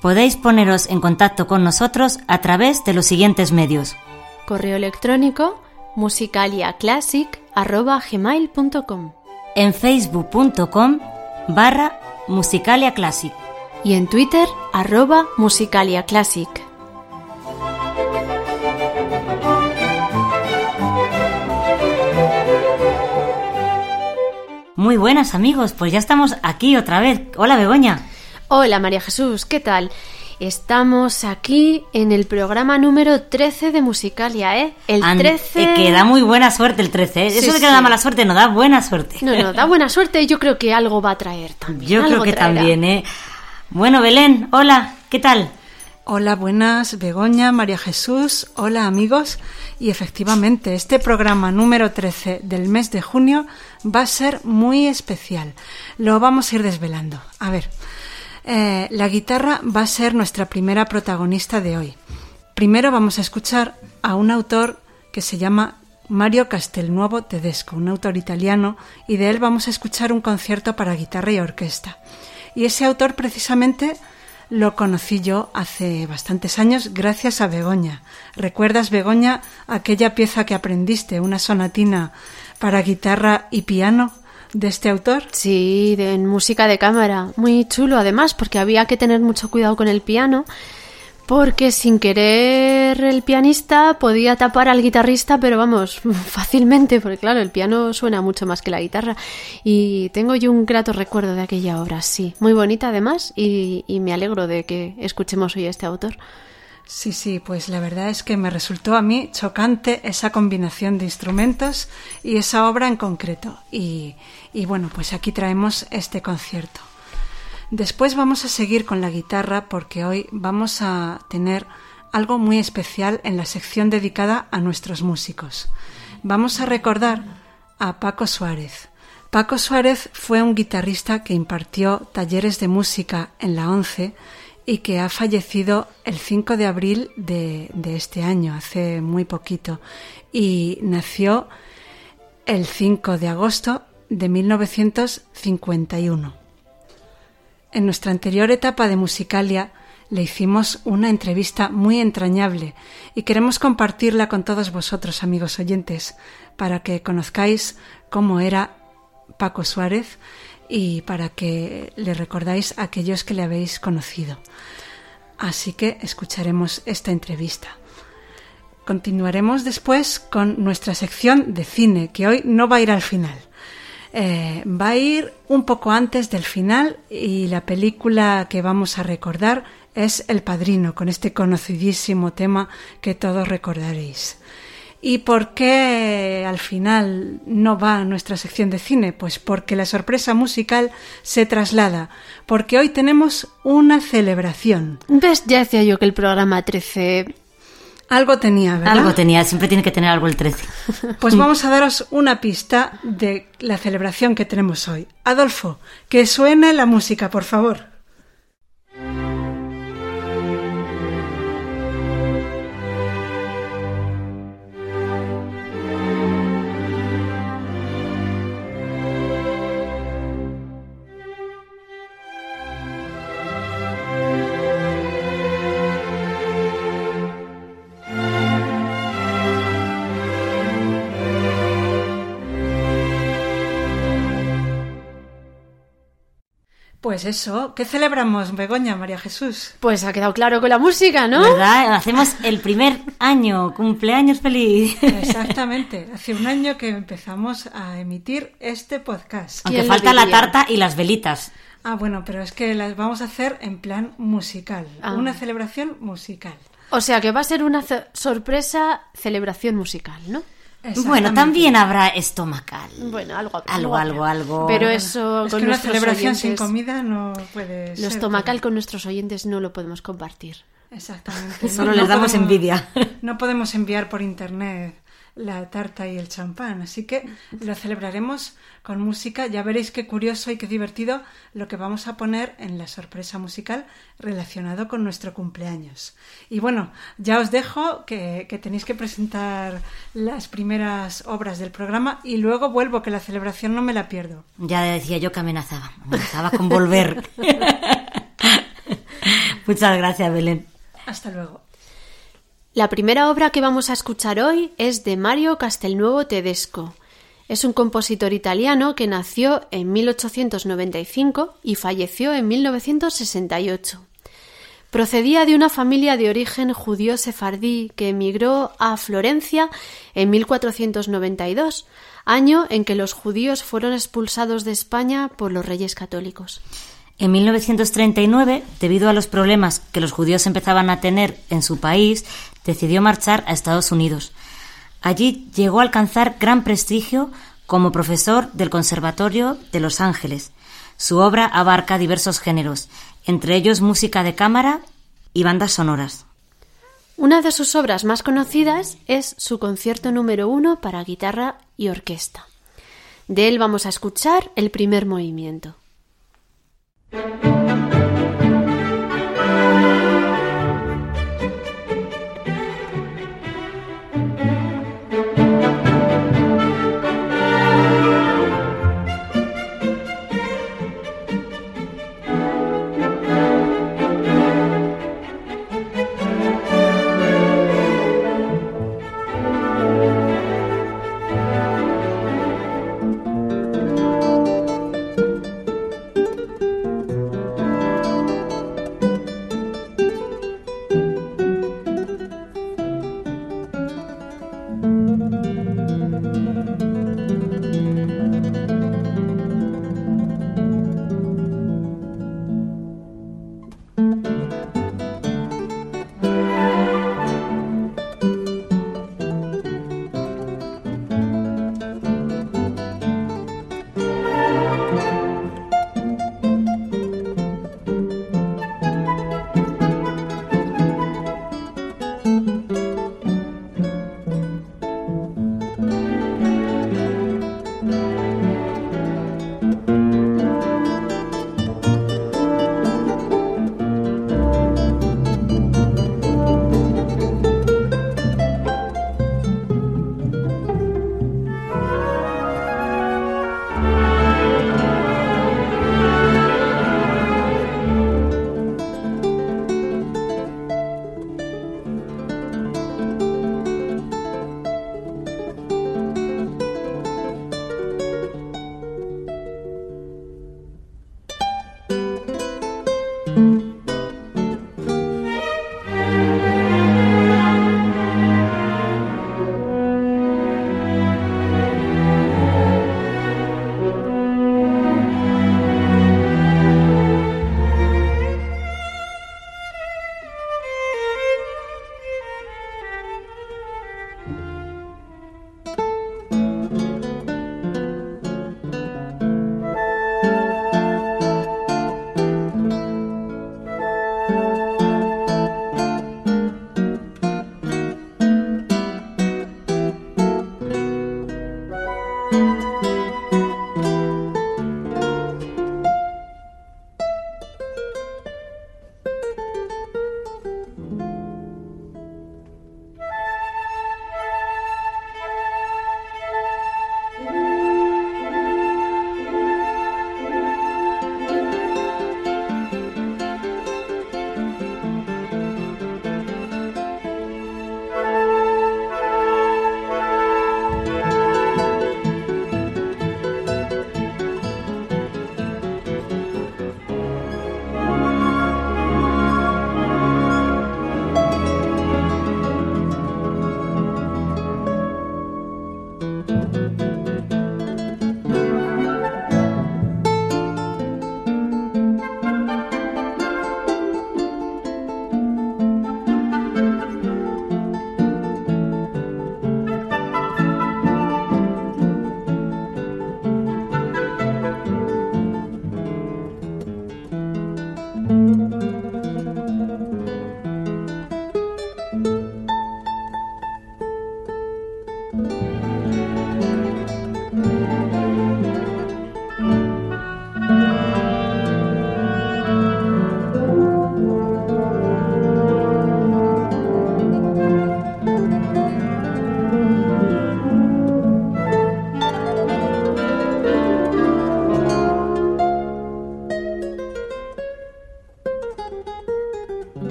Podéis poneros en contacto con nosotros a través de los siguientes medios. Correo electrónico musicaliaclassic.gmail.com En facebook.com barra musicaliaclassic y en Twitter arroba musicaliaclassic. Muy buenas amigos, pues ya estamos aquí otra vez. Hola Begoña. Hola María Jesús, ¿qué tal? Estamos aquí en el programa número 13 de Musicalia, ¿eh? El 13... Eh, que da muy buena suerte el 13, ¿eh? Eso de que da mala suerte no da buena suerte. No, no, da buena suerte y yo creo que algo va a traer también. Yo creo que también, ¿eh? Bueno, Belén, hola, ¿qué tal? Hola, buenas, Begoña, María Jesús, hola amigos. Y efectivamente, este programa número 13 del mes de junio va a ser muy especial. Lo vamos a ir desvelando. A ver, eh, la guitarra va a ser nuestra primera protagonista de hoy. Primero vamos a escuchar a un autor que se llama Mario Castelnuovo Tedesco, un autor italiano, y de él vamos a escuchar un concierto para guitarra y orquesta. Y ese autor precisamente lo conocí yo hace bastantes años gracias a Begoña. ¿Recuerdas, Begoña, aquella pieza que aprendiste, una sonatina para guitarra y piano? De este autor? Sí, de, en música de cámara. Muy chulo además, porque había que tener mucho cuidado con el piano, porque sin querer el pianista podía tapar al guitarrista, pero vamos, fácilmente, porque claro, el piano suena mucho más que la guitarra. Y tengo yo un grato recuerdo de aquella obra, sí. Muy bonita además, y, y me alegro de que escuchemos hoy a este autor. Sí, sí, pues la verdad es que me resultó a mí chocante esa combinación de instrumentos y esa obra en concreto. Y, bueno, pues aquí traemos este concierto. Después vamos a seguir con la guitarra porque hoy vamos a tener algo muy especial en la sección dedicada a nuestros músicos. Vamos a recordar a Paco Suárez. Paco Suárez fue un guitarrista que impartió talleres de música en la ONCE y que ha fallecido el 5 de abril de, este año, hace muy poquito, y nació el 5 de agosto de 1951. En nuestra anterior etapa de Musicalia le hicimos una entrevista muy entrañable y queremos compartirla con todos vosotros, amigos oyentes, para que conozcáis cómo era Paco Suárez y para que le recordáis a aquellos que le habéis conocido. Así que escucharemos esta entrevista. Continuaremos después con nuestra sección de cine, que hoy no va a ir al final. Eh, va a ir un poco antes del final y la película que vamos a recordar es El Padrino, con este conocidísimo tema que todos recordaréis. ¿Y por qué al final no va a nuestra sección de cine? Pues porque la sorpresa musical se traslada, porque hoy tenemos una celebración. ¿Ves? Ya decía yo que el programa 13 algo tenía, ¿verdad? Algo tenía, siempre tiene que tener algo el 13. Pues vamos a daros una pista de la celebración que tenemos hoy. Adolfo, que suene la música, por favor. Pues eso, ¿qué celebramos, Begoña, María Jesús? Pues ha quedado claro con la música, ¿no? ¿Verdad? Hacemos el primer año, cumpleaños feliz. Exactamente, hace un año que empezamos a emitir este podcast. Aunque falta la tarta y las velitas. Ah, bueno, pero es que las vamos a hacer en plan musical, Ah. una celebración musical. O sea que va a ser una sorpresa celebración musical, ¿no? Bueno, Exactamente. también habrá estomacal. Bueno, algo Algo, algo, algo. Pero eso Es con que una celebración oyentes, sin comida no puede ser. Lo estomacal con nuestros oyentes no lo podemos compartir. Exactamente. Solo les damos envidia. No podemos enviar por internet la tarta y el champán, así que lo celebraremos con música. Ya veréis qué curioso y qué divertido lo que vamos a poner en la sorpresa musical relacionado con nuestro cumpleaños. Y bueno, ya os dejo que, que tenéis que presentar las primeras obras del programa y luego vuelvo, que la celebración no me la pierdo. Ya decía yo que amenazaba. Amenazaba con volver. Muchas gracias, Belén. Hasta luego. La primera obra que vamos a escuchar hoy es de Mario Castelnuovo Tedesco. Es un compositor italiano que nació en 1895 y falleció en 1968. Procedía de una familia de origen judío sefardí que emigró a Florencia en 1492, año en que los judíos fueron expulsados de España por los reyes católicos. En 1939, debido a los problemas que los judíos empezaban a tener en su país, decidió marchar a Estados Unidos. Allí llegó a alcanzar gran prestigio como profesor del Conservatorio de Los Ángeles. Su obra abarca diversos géneros, entre ellos música de cámara y bandas sonoras. Una de sus obras más conocidas es su concierto número uno para guitarra y orquesta. De él vamos a escuchar el primer movimiento.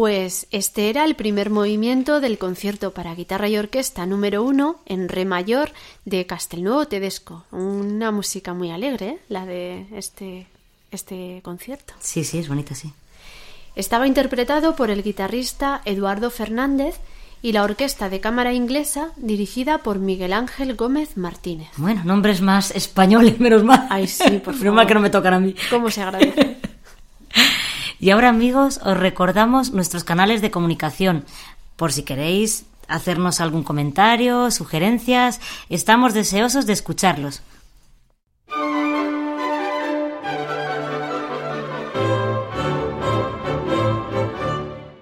Pues este era el primer movimiento del concierto para guitarra y orquesta número uno en re mayor de Castelnuovo Tedesco. Una música muy alegre, ¿eh? la de este, este concierto. Sí, sí, es bonita, sí. Estaba interpretado por el guitarrista Eduardo Fernández y la orquesta de cámara inglesa dirigida por Miguel Ángel Gómez Martínez. Bueno, nombres más españoles, menos mal. Ay, sí, por Menos mal que no me tocan a mí. ¿Cómo se agradece? Y ahora, amigos, os recordamos nuestros canales de comunicación. Por si queréis hacernos algún comentario, sugerencias, estamos deseosos de escucharlos.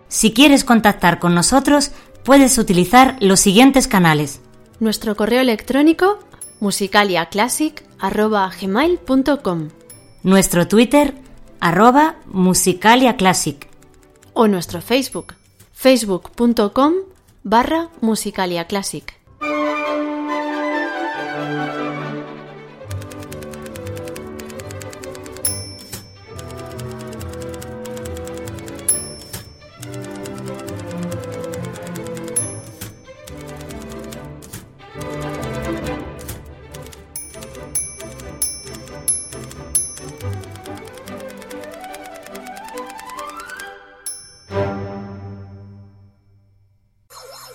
Si quieres contactar con nosotros, puedes utilizar los siguientes canales. Nuestro correo electrónico musicaliaclassic.gmail.com Nuestro Twitter, arroba musicaliaclassic. o nuestro Facebook facebook.com barra musicaliaclassic.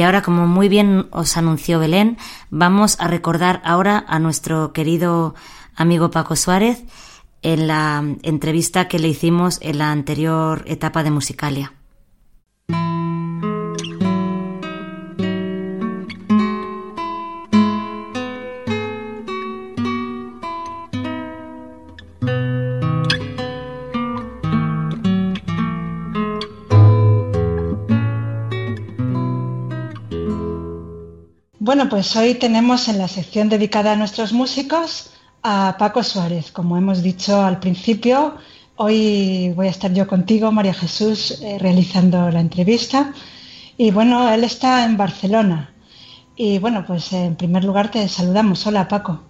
Y ahora, como muy bien os anunció Belén, vamos a recordar ahora a nuestro querido amigo Paco Suárez en la entrevista que le hicimos en la anterior etapa de Musicalia. Pues hoy tenemos en la sección dedicada a nuestros músicos a Paco Suárez. Como hemos dicho al principio, hoy voy a estar yo contigo, María Jesús, eh, realizando la entrevista. Y bueno, él está en Barcelona. Y bueno, pues en primer lugar te saludamos. Hola, Paco.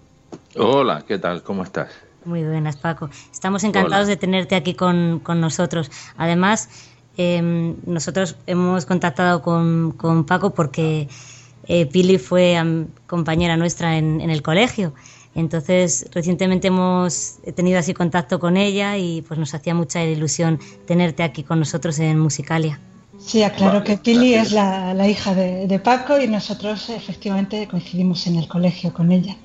Hola, ¿qué tal? ¿Cómo estás? Muy buenas, Paco. Estamos encantados Hola. de tenerte aquí con, con nosotros. Además, eh, nosotros hemos contactado con, con Paco porque eh, Pili fue am, compañera nuestra en, en el colegio. Entonces, recientemente hemos tenido así contacto con ella y pues nos hacía mucha ilusión tenerte aquí con nosotros en Musicalia. Sí, aclaro Vale, que Pili gracias. es la, la hija de, de Paco y nosotros efectivamente coincidimos en el colegio con ella.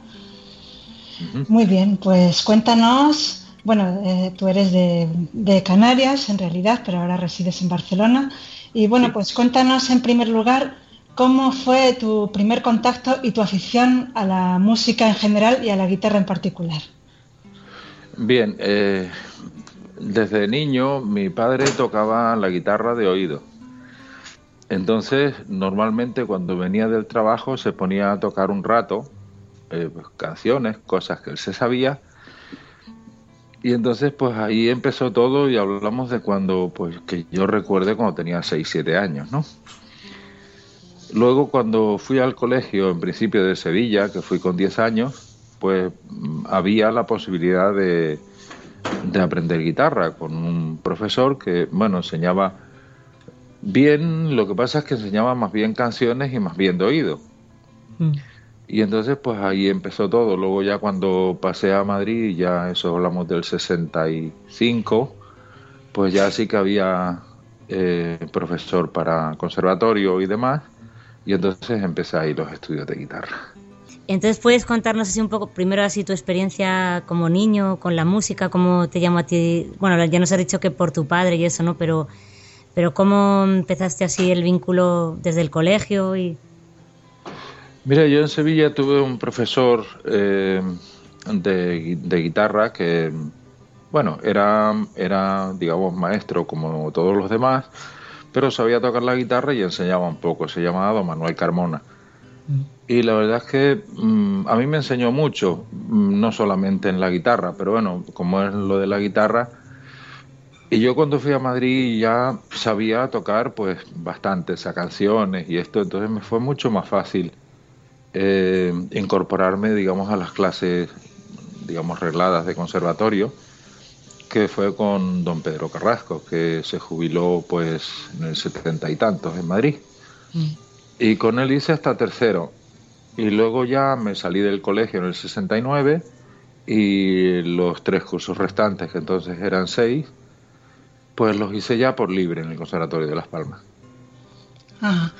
Muy bien, pues cuéntanos, bueno, eh, tú eres de, de Canarias en realidad, pero ahora resides en Barcelona. Y bueno, pues cuéntanos en primer lugar cómo fue tu primer contacto y tu afición a la música en general y a la guitarra en particular. Bien, eh, desde niño mi padre tocaba la guitarra de oído. Entonces, normalmente cuando venía del trabajo se ponía a tocar un rato, eh, pues, canciones, cosas que él se sabía. Y entonces, pues ahí empezó todo y hablamos de cuando, pues que yo recuerde cuando tenía 6, 7 años, ¿no? Luego cuando fui al colegio, en principio de Sevilla, que fui con 10 años, pues mm, había la posibilidad de, de aprender guitarra con un profesor que, bueno, enseñaba bien, lo que pasa es que enseñaba más bien canciones y más bien de oído. Mm. Y entonces pues ahí empezó todo. Luego ya cuando pasé a Madrid, ya eso hablamos del 65, pues ya sí que había eh, profesor para conservatorio y demás. Y entonces empecé ahí los estudios de guitarra. Entonces, ¿puedes contarnos así un poco, primero así tu experiencia como niño, con la música, cómo te llamó a ti? Bueno, ya nos has dicho que por tu padre y eso, ¿no? Pero, pero ¿cómo empezaste así el vínculo desde el colegio? y Mira, yo en Sevilla tuve un profesor eh, de, de, guitarra que, bueno, era, era, digamos, maestro como todos los demás, pero sabía tocar la guitarra y enseñaba un poco. Se llamaba Don Manuel Carmona. Y la verdad es que mm, a mí me enseñó mucho, mm, no solamente en la guitarra, pero bueno, como es lo de la guitarra. Y yo cuando fui a Madrid ya sabía tocar pues bastantes canciones y esto, entonces me fue mucho más fácil eh, incorporarme, digamos, a las clases, digamos, regladas de conservatorio, que fue con don Pedro Carrasco, que se jubiló pues en el setenta y tantos en Madrid. Mm. Y con él hice hasta tercero. Y luego ya me salí del colegio en el 69 y los tres cursos restantes, que entonces eran seis, pues los hice ya por libre en el Conservatorio de Las Palmas. Ah,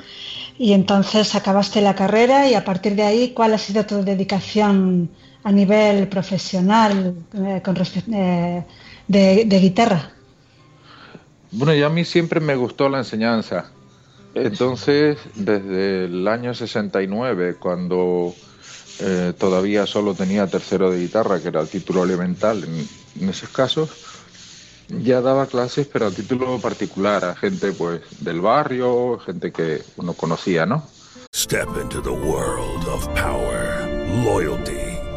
y entonces acabaste la carrera y a partir de ahí, ¿cuál ha sido tu dedicación a nivel profesional eh, con eh, de, de, guitarra? Bueno, ya a mí siempre me gustó la enseñanza. Entonces, desde el año 69, cuando eh, todavía solo tenía tercero de guitarra, que era el título elemental en, en, esos casos, ya daba clases, pero a título particular, a gente pues del barrio, gente que uno conocía, ¿no? Step into the world of power, loyalty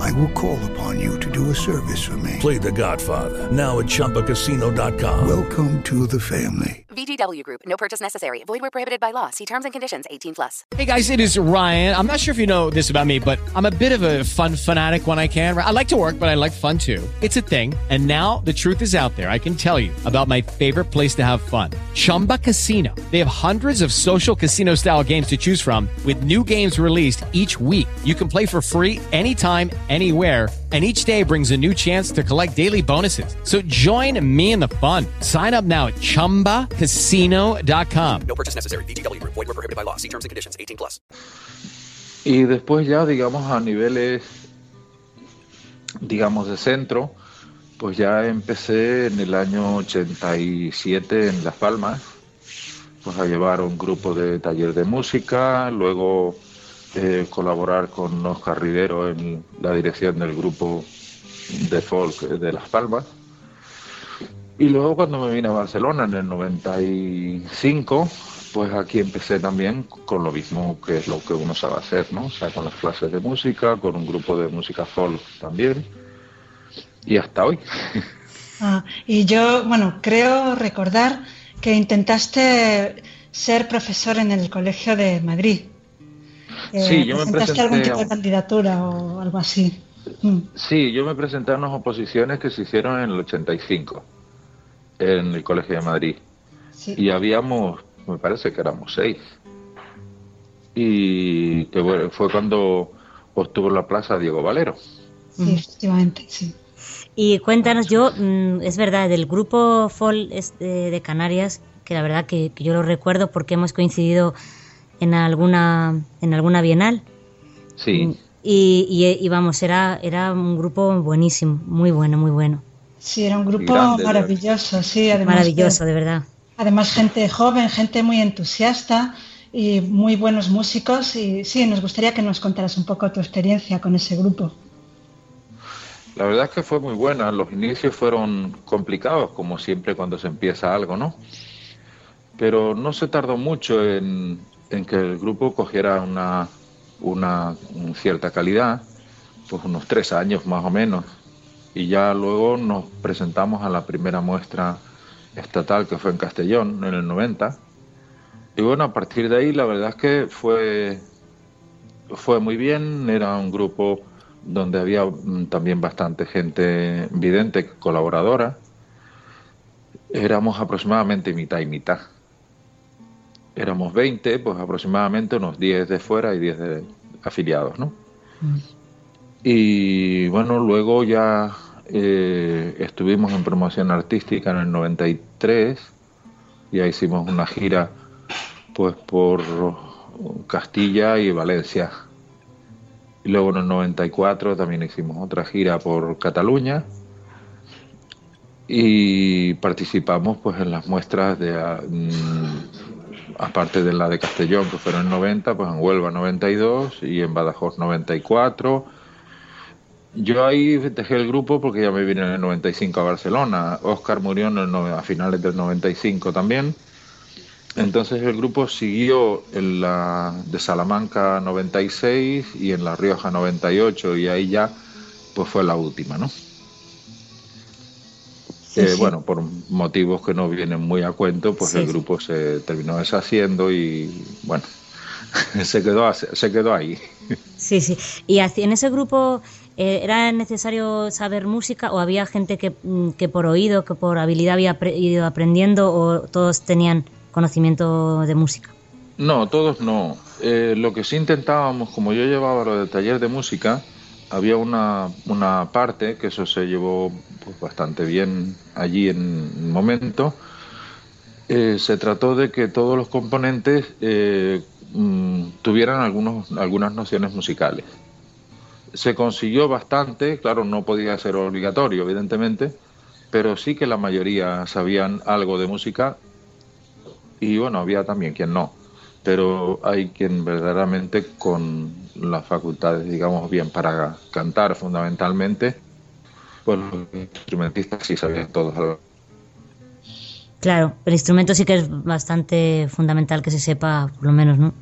I will call upon you to do a service for me. Play The Godfather now at Choppacasino.com. Welcome to the family. VGW Group. No purchase necessary. Void where prohibited by law. See terms and conditions. 18 plus. Hey guys, it is Ryan. I'm not sure if you know this about me, but I'm a bit of a fun fanatic when I can. I like to work, but I like fun too. It's a thing. And now the truth is out there. I can tell you about my favorite place to have fun. Chumba Casino. They have hundreds of social casino style games to choose from with new games released each week. You can play for free anytime, anywhere and each day brings a new chance to collect daily bonuses. So join me in the fun. Sign up now at ChumbaCasino.com. No purchase necessary. BGW. Void were prohibited by law. See terms and conditions. 18 plus. Y después ya, digamos, a niveles, digamos, de centro, pues ya empecé en el año 87 en Las Palmas, pues a llevar un grupo de taller de música, luego eh, colaborar con Oscar Rivero en la dirección del grupo de folk de Las Palmas. Y luego cuando me vine a Barcelona en el 95, pues aquí empecé también con lo mismo que es lo que uno sabe hacer, ¿no? O sea, con las clases de música, con un grupo de música folk también. Y hasta hoy. Ah, y yo, bueno, creo recordar que intentaste ser profesor en el Colegio de Madrid sí, eh, yo me presenté algún tipo de candidatura o algo así? Mm. Sí, yo me presenté a unas oposiciones que se hicieron en el 85 en el Colegio de Madrid. Y habíamos, me parece que éramos seis. Y que bueno, fue cuando obtuvo la plaza Diego Valero. Sí, efectivamente, sí. Y cuéntanos, yo, mm, es verdad, del grupo FOL de Canarias, que la verdad que yo lo recuerdo porque hemos coincidido en alguna, en alguna bienal. Sí. Y, y, vamos, era, era un grupo buenísimo, muy bueno, muy bueno. Sí, era un grupo maravilloso, sí. Además maravilloso, de, verdad. Además, gente joven, gente muy entusiasta y muy buenos músicos. Y sí, nos gustaría que nos contaras un poco tu experiencia con ese grupo. La verdad es que fue muy buena. Los inicios fueron complicados, como siempre cuando se empieza algo, ¿no? pero no se tardó mucho en, en que el grupo cogiera una, una cierta calidad, pues unos tres años más o menos, y ya luego nos presentamos a la primera muestra estatal que fue en Castellón en el 90. Y bueno, a partir de ahí la verdad es que fue, fue muy bien, era un grupo donde había mm, también bastante gente vidente, colaboradora. Éramos aproximadamente mitad y mitad. Éramos 20, pues aproximadamente unos 10 de fuera y 10 de afiliados, ¿no? Mm. Y bueno, luego ya eh, estuvimos en promoción artística en el 93, ya hicimos una gira pues por Castilla y Valencia. Y luego en el 94 también hicimos otra gira por Cataluña y participamos pues en las muestras de mm, aparte de la de Castellón que fueron en 90, pues en Huelva 92 y en Badajoz 94 yo ahí dejé el grupo porque ya me vine en el 95 a Barcelona. Oscar murió en el, a finales del 95 también. Entonces el grupo siguió en la de Salamanca 96 y en La Rioja 98 y ahí ya pues fue la última, ¿no? Eh, bueno, por motivos que no vienen muy a cuento, pues el grupo se terminó deshaciendo y bueno, se quedó, se quedó ahí. Sí, sí. ¿Y en ese grupo eh, era necesario saber música o había gente que, mm, que, por oído, que por habilidad había ido aprendiendo o todos tenían conocimiento de música? No, todos no. Eh, lo que sí intentábamos, como yo llevaba lo del taller de música, había una, una parte, que eso se llevó pues, bastante bien allí en el momento, eh, se trató de que todos los componentes mm, tuvieran algunos, algunas nociones musicales. Se consiguió bastante, claro, no podía ser obligatorio, evidentemente, pero sí que la mayoría sabían algo de música y bueno, había también quien no, pero hay quien verdaderamente con las facultades, digamos, bien para cantar fundamentalmente, pues los instrumentistas sí sabían todos Claro, el instrumento sí que es bastante fundamental que se sepa, por lo menos, ¿no?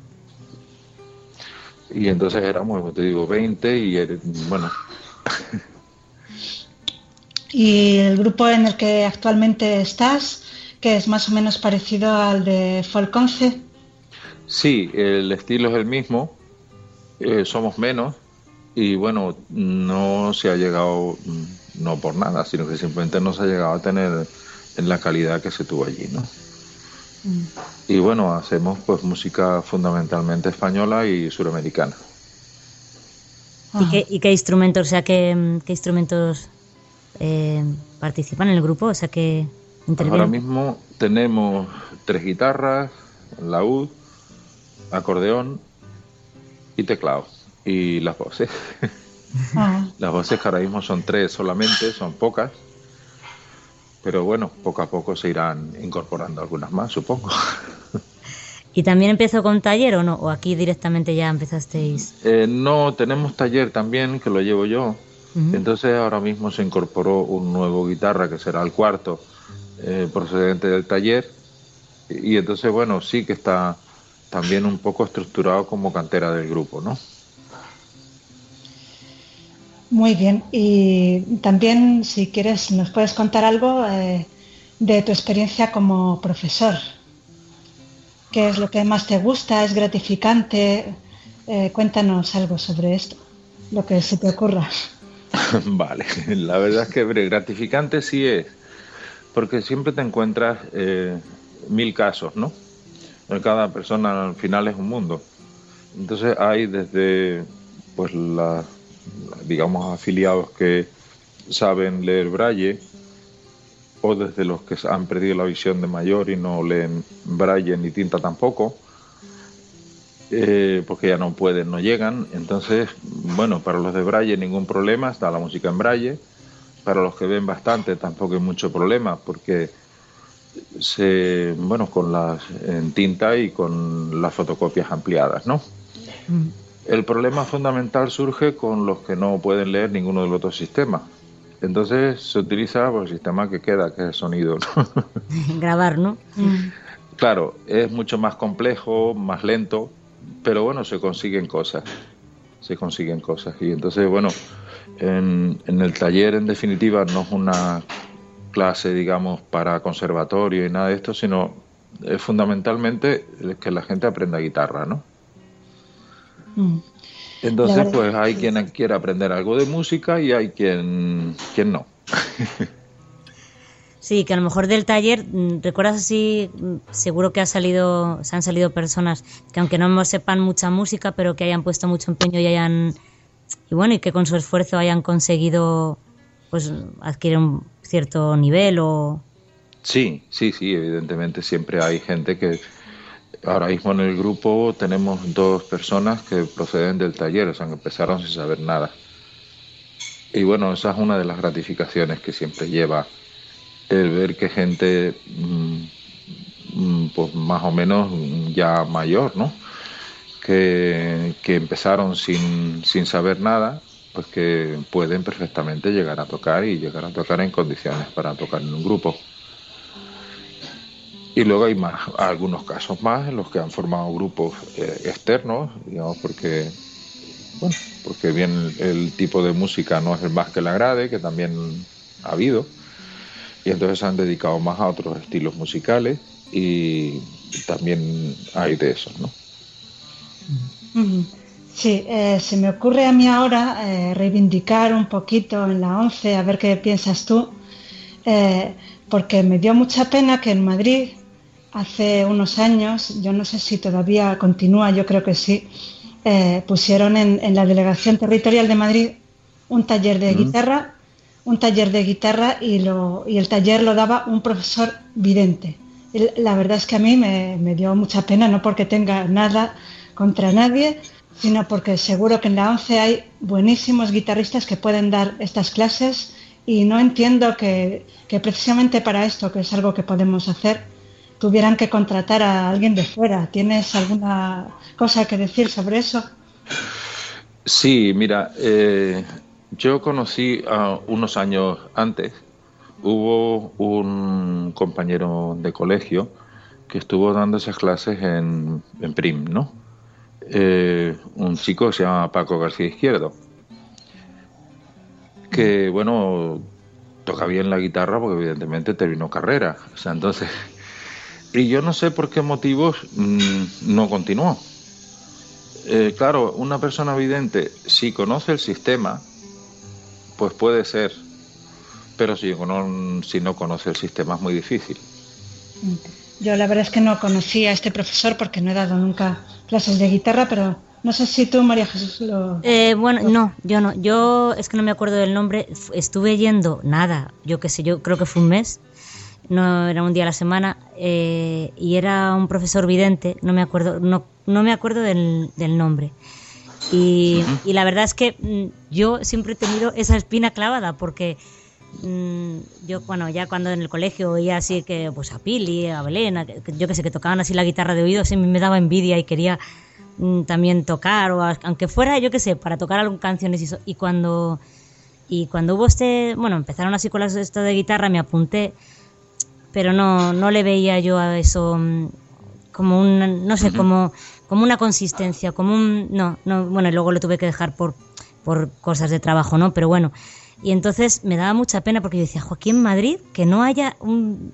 Y entonces éramos, te digo, 20 y bueno. ¿Y el grupo en el que actualmente estás, que es más o menos parecido al de Folconce? Sí, el estilo es el mismo, eh, somos menos y bueno, no se ha llegado, mm, no por nada, sino que simplemente no se ha llegado a tener en la calidad que se tuvo allí, ¿no? Y bueno, hacemos pues música fundamentalmente española y suramericana. ¿Y qué, instrumentos, o sea, qué, instrumentos eh, participan en el grupo? O sea, que Ahora mismo tenemos tres guitarras, laúd, acordeón y teclado. Y las voces. Ah. Las voces que ahora mismo son tres solamente, son pocas pero bueno, poco a poco se irán incorporando algunas más, supongo. ¿Y también empezó con taller o no? ¿O aquí directamente ya empezasteis? Eh, no, tenemos taller también, que lo llevo yo. Entonces ahora mismo se incorporó un nuevo guitarra, que será el cuarto, eh, procedente del taller. Y, y entonces, bueno, sí que está también un poco estructurado como cantera del grupo, ¿no? Muy bien. Y también, si quieres, nos puedes contar algo eh, de tu experiencia como profesor. ¿Qué es lo que más te gusta? ¿Es gratificante? Eh, cuéntanos algo sobre esto, lo que se te ocurra. vale, la verdad es que gratificante sí es, porque siempre te encuentras eh, mil casos, ¿no? Cada persona al final es un mundo. Entonces hay desde pues la digamos, afiliados que saben leer braille o desde los que han perdido la visión de mayor y no leen braille ni tinta tampoco, eh, porque ya no pueden, no llegan. Entonces, bueno, para los de braille ningún problema, está la música en braille. Para los que ven bastante tampoco hay mucho problema, porque se, bueno, con las en tinta y con las fotocopias ampliadas, ¿no? Mm. El problema fundamental surge con los que no pueden leer ninguno de los otros sistemas. Entonces se utiliza pues, el sistema que queda, que es el sonido. Grabar, ¿no? claro, es mucho más complejo, más lento, pero bueno, se consiguen cosas, se consiguen cosas. Y entonces, bueno, en, el taller en definitiva no es una clase, digamos, para conservatorio y nada de esto, sino es fundamentalmente que la gente aprenda guitarra, ¿no? Mm. Entonces, pues hay quien quiere aprender algo de música y hay quien, quien no. Sí, que a lo mejor del taller, mm, ¿recuerdas así? Mm, seguro que ha salido, se han salido personas que aunque no sepan mucha música, pero que hayan puesto mucho empeño y hayan, y bueno, y que con su esfuerzo hayan conseguido, pues, adquirir un cierto nivel o... Sí, sí, sí, evidentemente siempre hay gente que, ahora mismo en el grupo tenemos dos personas que proceden del taller, o sea, que empezaron sin saber nada. Y bueno, esa es una de las gratificaciones que siempre lleva el ver que gente, mm, mm, pues más o menos ya mayor, ¿no? Que, empezaron sin, sin saber nada, pues que pueden perfectamente llegar a tocar y llegar a tocar en condiciones para tocar en un grupo. Y luego hay más, algunos casos más en los que han formado grupos eh, externos, digamos, porque, bueno, porque bien el tipo de música no es el más que le agrade, que también ha habido y entonces se han dedicado más a otros estilos musicales y también hay de esos, ¿no? Sí, eh, se me ocurre a mí ahora eh, reivindicar un poquito en la ONCE, a ver qué piensas tú, porque me dio mucha pena que en Madrid hace unos años, yo no sé si todavía continúa, yo creo que sí, pusieron en, la Delegación Territorial de Madrid un taller de guitarra un taller de guitarra y, lo, y el taller lo daba un profesor vidente. La verdad es que a mí me, dio mucha pena, no porque tenga nada contra nadie, sino porque seguro que en la ONCE hay buenísimos guitarristas que pueden dar estas clases y no entiendo que, que, precisamente para esto, que es algo que podemos hacer, tuvieran que contratar a alguien de fuera. ¿Tienes alguna cosa que decir sobre eso? Sí, mira, eh, yo conocí a unos años antes, hubo un compañero de colegio que estuvo dando esas clases en, PRIM, ¿no? Eh, un chico que se llama Paco García Izquierdo, que, bueno, toca bien la guitarra porque evidentemente terminó carrera, o sea, entonces... Y yo no sé por qué motivos mm, no continuó. Eh, claro, una persona vidente, si conoce el sistema, pues puede ser, pero si, no, si no conoce el sistema es muy difícil. Yo la verdad es que no conocía a este profesor porque no he dado nunca clases de guitarra, pero no sé si tú, María Jesús, lo... Eh, bueno, no, yo no. Yo es que no me acuerdo del nombre. Estuve yendo, nada, yo qué sé, yo creo que fue un mes, no era un día a la semana, eh, y era un profesor vidente, no me acuerdo, no, no me acuerdo del, del nombre. Y, la verdad es que mm, yo siempre he tenido esa espina clavada porque mm, yo, bueno, ya cuando en el colegio oía así que, pues a Pili, a Belén, yo que sé, que tocaban así la guitarra de oído, mí me daba envidia y quería mm, también tocar, o aunque fuera, yo que sé, para tocar algunas canciones y, y cuando... Y cuando hubo este, bueno, empezaron así con esto de guitarra, me apunté, pero no, no le veía yo a eso como un, no sé, como como una consistencia, como un... No, no, bueno, y luego lo tuve que dejar por, por cosas de trabajo, ¿no? Pero bueno, y entonces me daba mucha pena porque yo decía, Joaquín, en Madrid, que no haya un...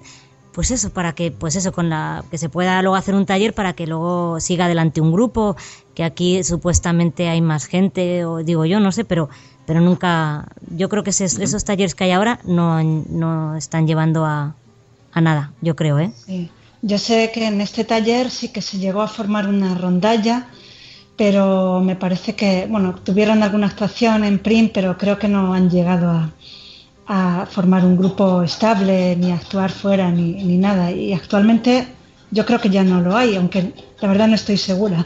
Pues eso, para que, pues eso, con la, que se pueda luego hacer un taller para que luego siga adelante un grupo, que aquí supuestamente hay más gente, o digo yo, no sé, pero, pero nunca, yo creo que esos talleres que hay ahora no, no están llevando a, a nada, yo creo, ¿eh? Sí. Yo sé que en este taller sí que se llegó a formar una rondalla, pero me parece que, bueno, tuvieron alguna actuación en print, pero creo que no han llegado a, formar un grupo estable, ni actuar fuera, ni, ni, nada. Y actualmente yo creo que ya no lo hay, aunque la verdad no estoy segura.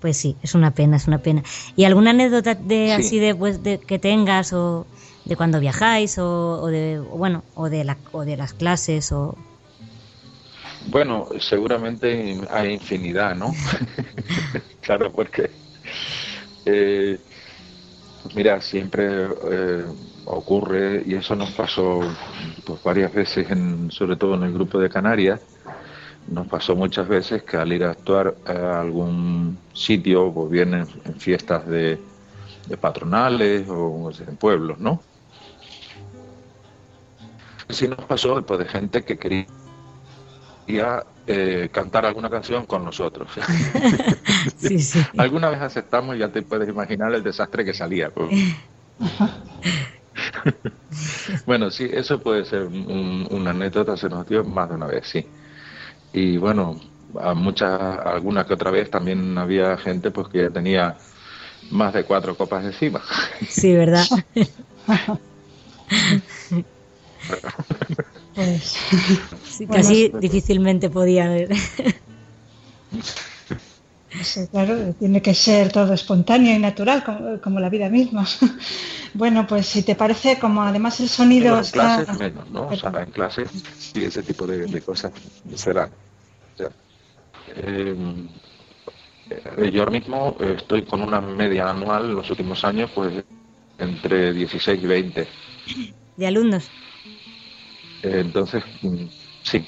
Pues sí, es una pena, es una pena. ¿Y alguna anécdota de así de, pues, de que tengas o de cuando viajáis o, de bueno o de la, o de las clases o bueno seguramente hay infinidad no claro porque eh, mira siempre eh, ocurre, y eso nos pasó pues, varias veces, en, sobre todo en el grupo de Canarias, nos pasó muchas veces que al ir a actuar a algún sitio, o bien en, fiestas de, patronales o en pueblos, ¿no? Sí nos pasó pues, de gente que quería eh, cantar alguna canción con nosotros. sí, sí. Alguna vez aceptamos y ya te puedes imaginar el desastre que salía. Pues. bueno, sí, eso puede ser una anécdota, se nos dio más de una vez, sí. Y bueno, a muchas, alguna que otra vez también había gente pues que ya tenía más de cuatro copas encima. Sí, ¿verdad? Pues, casi difícilmente podía haber. claro, tiene que ser todo espontáneo y natural, como, la vida misma. bueno, pues si te parece, como además el sonido... en clases menos, ¿no? O sea, en clases sí, ese tipo de, cosas serán. Em, eh, yo ahora mismo estoy con una media anual en los últimos años, pues entre 16 y 20. ¿De alumnos? Entonces, mm, sí.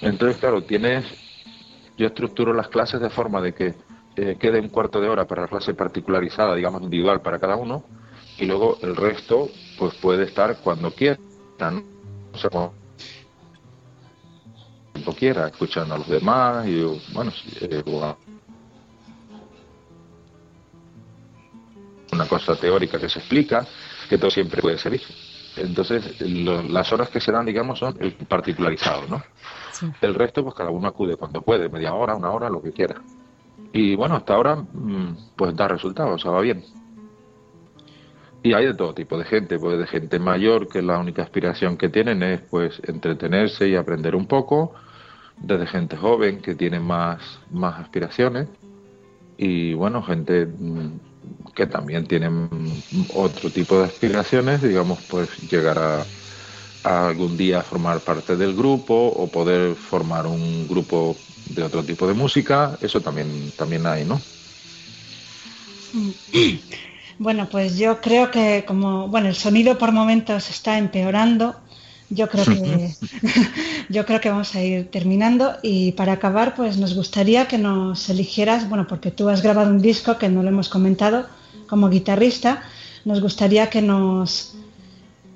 Entonces, claro, tienes yo estructuro las clases de forma de que eh, quede un cuarto de hora para la clase particularizada, digamos individual para cada uno, y luego el resto pues puede estar cuando quiera, ¿no? o sea, cuando quiera, escuchando a los demás y bueno, eh, una cosa teórica que se explica, que todo siempre puede servir. Entonces, las horas que se dan, digamos, son el particularizado, ¿no? El resto, pues cada uno acude cuando puede, media hora, una hora, lo que quiera. Y bueno, hasta ahora, mm, pues da resultados, o sea, va bien. Y hay de todo tipo de gente, pues de gente mayor que la única aspiración que tienen es pues entretenerse y aprender un poco, desde gente joven que tiene más, más aspiraciones y bueno, gente mm, que también tienen otro tipo de aspiraciones, digamos, pues llegar a, algún día formar parte del grupo o poder formar un grupo de otro tipo de música, eso también, también hay, ¿no? Bueno, pues yo creo que como, bueno, el sonido por momentos está empeorando, yo creo que yo creo que vamos a ir terminando y para acabar pues nos gustaría que nos eligieras, bueno, porque tú has grabado un disco que no lo hemos comentado como guitarrista, nos gustaría que nos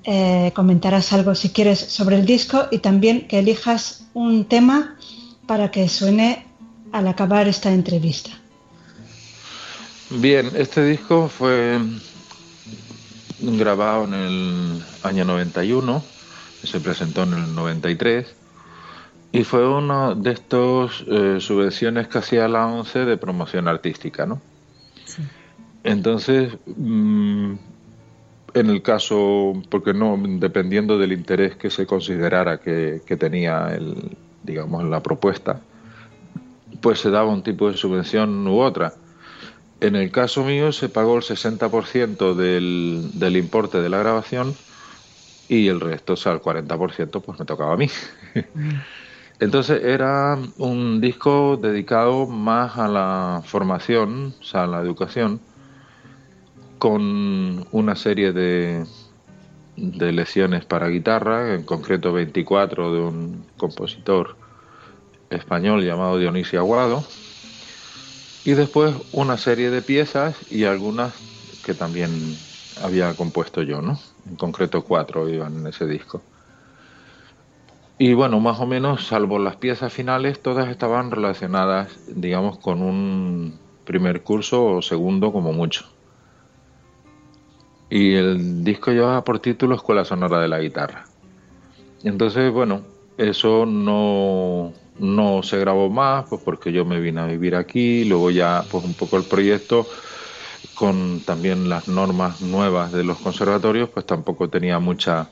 eh, comentarás algo si quieres sobre el disco y también que elijas un tema para que suene al acabar esta entrevista. Bien, este disco fue grabado en el año 91, se presentó en el 93 y fue uno de estos eh, subvenciones que hacía la ONCE de promoción artística, ¿no? Entonces, mm, en el caso, porque no, dependiendo del interés que se considerara que, tenía el, digamos, la propuesta, pues se daba un tipo de subvención u otra. En el caso mío se pagó el 60% del, del importe de la grabación y el resto, o sea, el 40%, pues me tocaba a mí. Entonces era un disco dedicado más a la formación, o sea, a la educación, con una serie de, de lecciones para guitarra, en concreto 24 de un compositor español llamado Dionisio Aguado, y después una serie de piezas y algunas que también había compuesto yo, ¿no? En concreto cuatro iban en ese disco. Y bueno, más o menos, salvo las piezas finales, todas estaban relacionadas, digamos, con un primer curso o segundo como mucho. Y el disco lleva por título Escuela Sonora de la Guitarra. Entonces, bueno, eso no, no se grabó más, pues porque yo me vine a vivir aquí, luego ya pues un poco el proyecto con también las normas nuevas de los conservatorios, pues tampoco tenía mucha,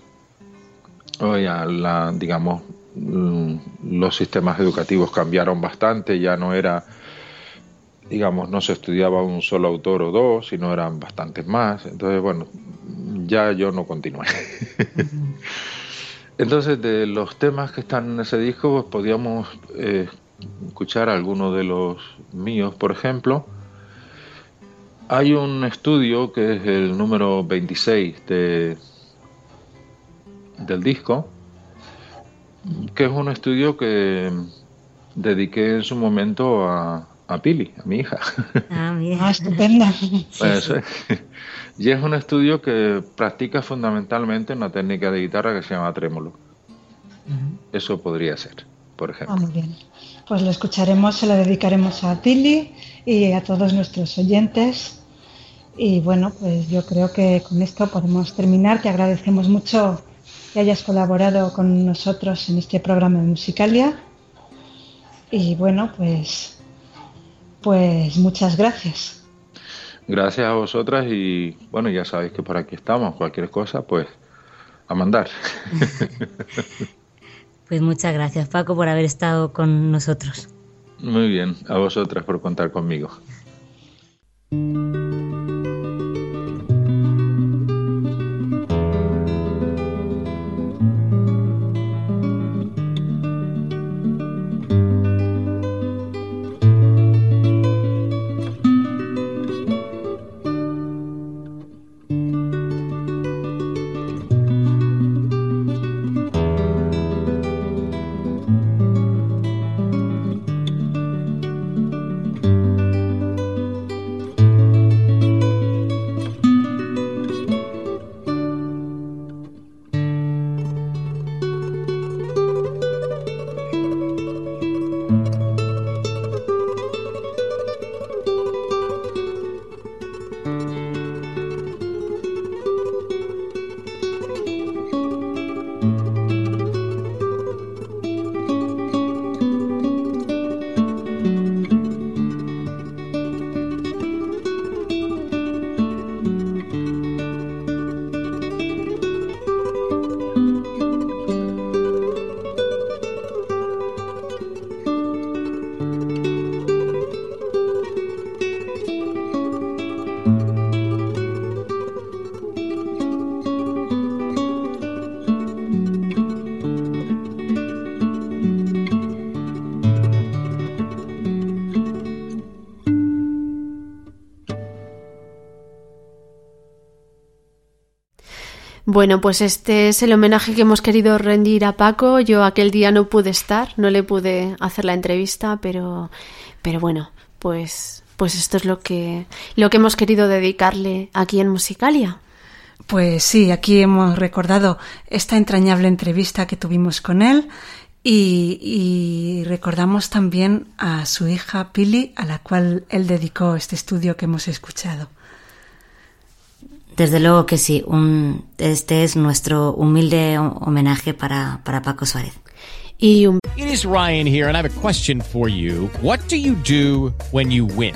oye, la, digamos, mm, los sistemas educativos cambiaron bastante, ya no era digamos, no se estudiaba un solo autor o dos, sino eran bastantes más. Entonces, bueno, ya yo no continué. Entonces, de los temas que están en ese disco, pues podíamos eh, escuchar algunos de los míos, por ejemplo. Hay un estudio que es el número 26 de, del disco, que es un estudio que dediqué en su momento a, a Pili, a mi hija. Ah, mira. Ah, estupenda. Pues, y es un estudio que practica fundamentalmente una técnica de guitarra que se llama trémolo. Eso podría ser, por Ah, ejemplo. muy bien. Pues lo escucharemos, se lo dedicaremos a Pili y a todos nuestros oyentes. Y bueno, pues yo creo que con esto podemos terminar. Te agradecemos mucho que hayas colaborado con nosotros en este programa de Musicalia. Y bueno, pues, pues muchas gracias. Gracias a vosotras y bueno, ya sabéis que por aquí estamos. Cualquier cosa, pues a mandar. Pues muchas gracias, Paco, por haber estado con nosotros. Muy bien, a vosotras por contar conmigo. Bueno, pues este es el homenaje que hemos querido rendir a Paco. Yo aquel día no pude estar, no le pude hacer la entrevista, pero, pero bueno, pues, pues esto es lo que, lo que hemos querido dedicarle aquí en Musicalia. Pues sí, aquí hemos recordado esta entrañable entrevista que tuvimos con él y, y recordamos también a su hija Pili, a la cual él dedicó este estudio que hemos escuchado. Desde luego que sí, un, este es nuestro humilde ho- homenaje para, para Paco Suárez. Y un It is Ryan here, and I have a question for you. What do you do when you win?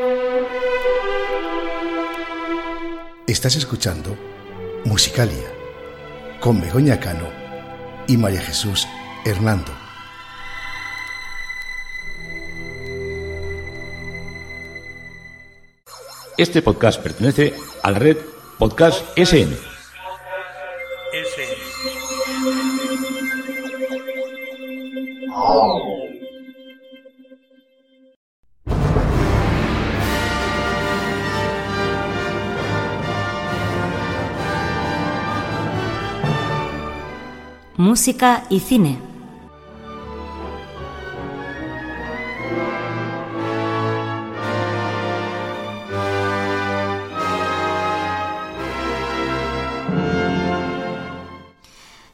Estás escuchando Musicalia con Begoña Cano y María Jesús Hernando. Este podcast pertenece a la red Podcast SN. música y cine.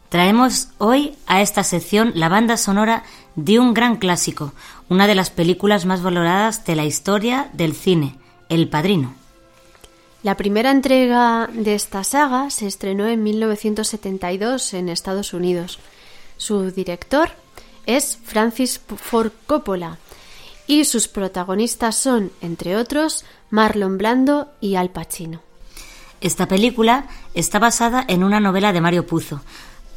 Traemos hoy a esta sección la banda sonora de un gran clásico, una de las películas más valoradas de la historia del cine, El Padrino. La primera entrega de esta saga se estrenó en 1972 en Estados Unidos. Su director es Francis Ford Coppola y sus protagonistas son, entre otros, Marlon Blando y Al Pacino. Esta película está basada en una novela de Mario Puzo.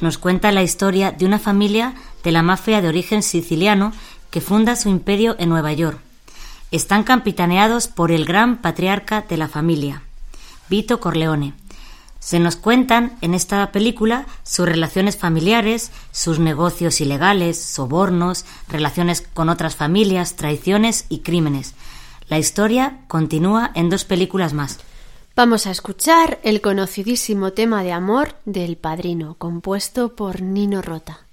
Nos cuenta la historia de una familia de la mafia de origen siciliano que funda su imperio en Nueva York. Están capitaneados por el gran patriarca de la familia, Vito Corleone. Se nos cuentan en esta película sus relaciones familiares, sus negocios ilegales, sobornos, relaciones con otras familias, traiciones y crímenes. La historia continúa en dos películas más. Vamos a escuchar el conocidísimo tema de amor del Padrino, compuesto por Nino Rota.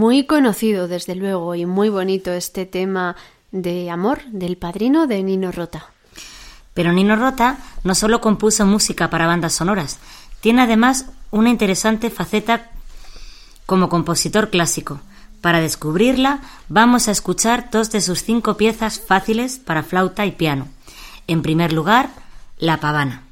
Muy conocido, desde luego, y muy bonito este tema de amor del padrino de Nino Rota. Pero Nino Rota no solo compuso música para bandas sonoras, tiene además una interesante faceta como compositor clásico. Para descubrirla, vamos a escuchar dos de sus cinco piezas fáciles para flauta y piano. En primer lugar, La Pavana.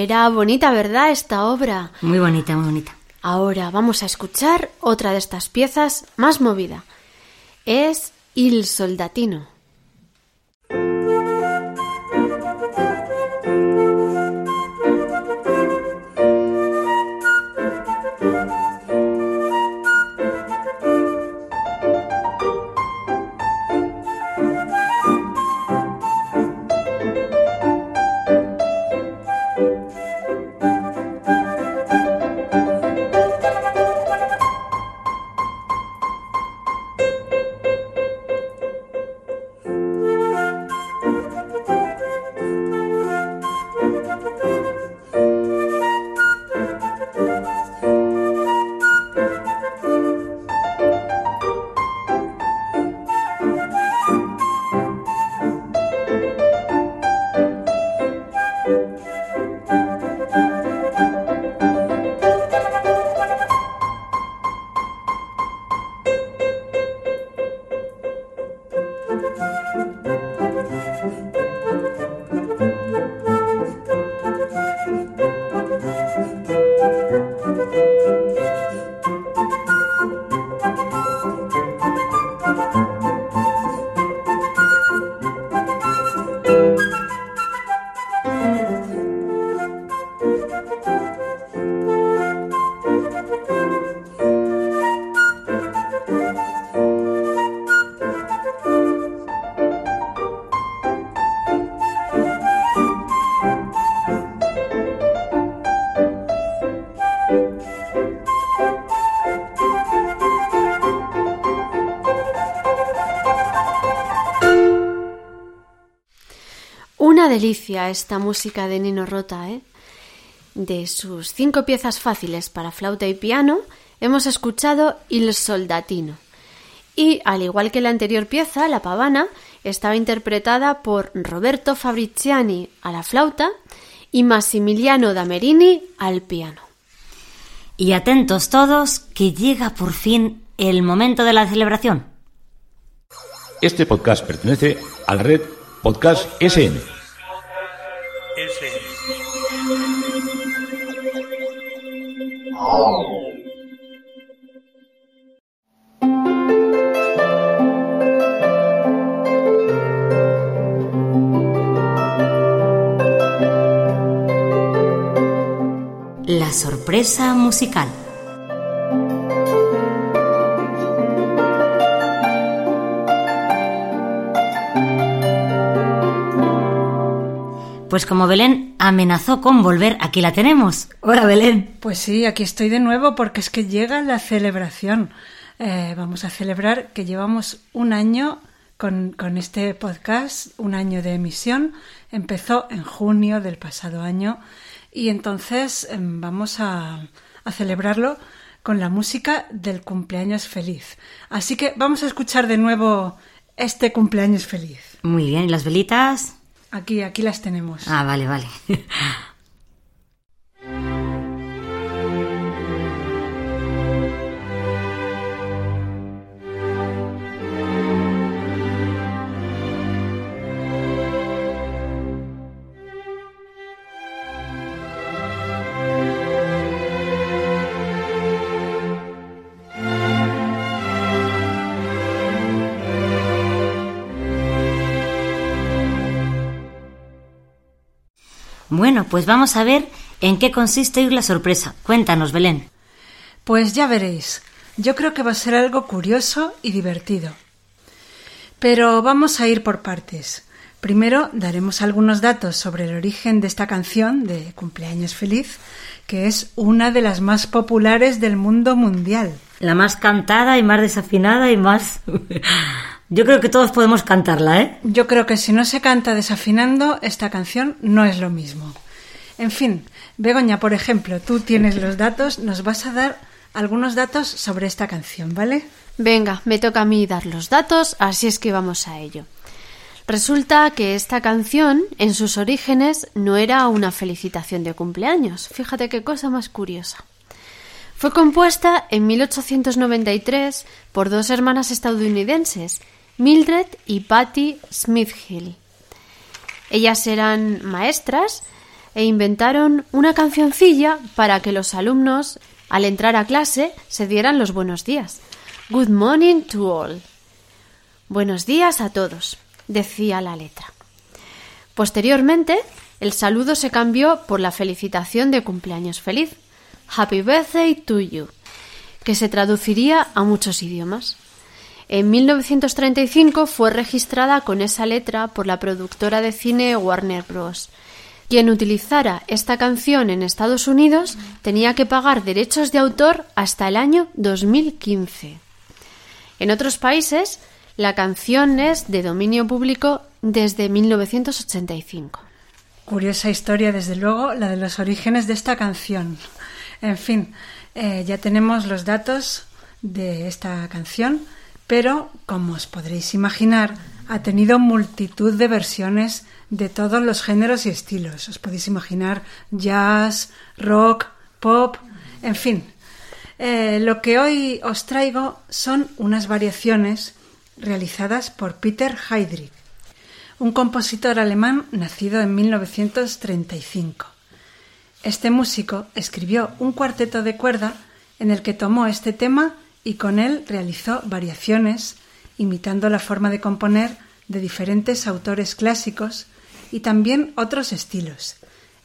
Era bonita, ¿verdad, esta obra? Muy bonita, muy bonita. Ahora vamos a escuchar otra de estas piezas más movida. Es Il Soldatino. Esta música de Nino Rota, ¿eh? De sus cinco piezas fáciles para flauta y piano, hemos escuchado Il Soldatino. Y, al igual que la anterior pieza, La Pavana, estaba interpretada por Roberto Fabriciani a la flauta y Massimiliano Damerini al piano. Y atentos todos, que llega por fin el momento de la celebración. Este podcast pertenece a la red Podcast SN. La sorpresa musical. Pues como Belén amenazó con volver, aquí la tenemos. Hola Belén. Pues sí, aquí estoy de nuevo porque es que llega la celebración. Eh, vamos a celebrar que llevamos un año con, con este podcast, un año de emisión. Empezó en junio del pasado año y entonces em, vamos a, a celebrarlo con la música del cumpleaños feliz. Así que vamos a escuchar de nuevo este cumpleaños feliz. Muy bien, ¿y las velitas? Aquí, aquí las tenemos. Ah, vale, vale. Bueno, pues vamos a ver en qué consiste hoy la sorpresa. Cuéntanos, Belén. Pues ya veréis. Yo creo que va a ser algo curioso y divertido. Pero vamos a ir por partes. Primero daremos algunos datos sobre el origen de esta canción de Cumpleaños Feliz, que es una de las más populares del mundo mundial. La más cantada y más desafinada y más... Yo creo que todos podemos cantarla, ¿eh? Yo creo que si no se canta desafinando, esta canción no es lo mismo. En fin, Begoña, por ejemplo, tú tienes los datos, nos vas a dar algunos datos sobre esta canción, ¿vale? Venga, me toca a mí dar los datos, así es que vamos a ello. Resulta que esta canción, en sus orígenes, no era una felicitación de cumpleaños. Fíjate qué cosa más curiosa. Fue compuesta en 1893 por dos hermanas estadounidenses, Mildred y Patty Smithhill. Ellas eran maestras e inventaron una cancioncilla para que los alumnos, al entrar a clase, se dieran los buenos días. Good morning to all. Buenos días a todos, decía la letra. Posteriormente, el saludo se cambió por la felicitación de cumpleaños feliz. Happy birthday to you, que se traduciría a muchos idiomas. En 1935 fue registrada con esa letra por la productora de cine Warner Bros. Quien utilizara esta canción en Estados Unidos tenía que pagar derechos de autor hasta el año 2015. En otros países, la canción es de dominio público desde 1985. Curiosa historia, desde luego, la de los orígenes de esta canción. En fin, eh, ya tenemos los datos de esta canción, pero, como os podréis imaginar, ha tenido multitud de versiones de todos los géneros y estilos. Os podéis imaginar jazz, rock, pop, en fin. Eh, lo que hoy os traigo son unas variaciones realizadas por Peter Heydrich, un compositor alemán nacido en 1935. Este músico escribió un cuarteto de cuerda en el que tomó este tema y con él realizó variaciones imitando la forma de componer de diferentes autores clásicos y también otros estilos.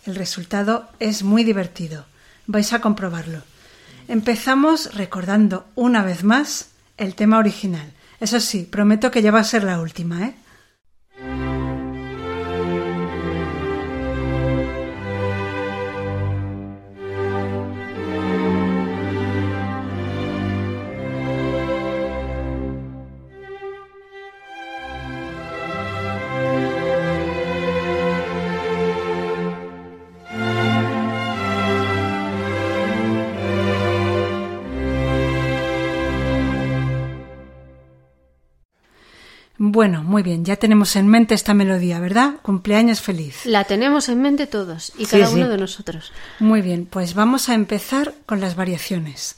El resultado es muy divertido. Vais a comprobarlo. Empezamos recordando una vez más el tema original. Eso sí, prometo que ya va a ser la última, ¿eh? Bueno, muy bien, ya tenemos en mente esta melodía, ¿verdad? Cumpleaños feliz. La tenemos en mente todos y cada Sí, uno sí. de nosotros. Muy bien, pues vamos a empezar con las variaciones.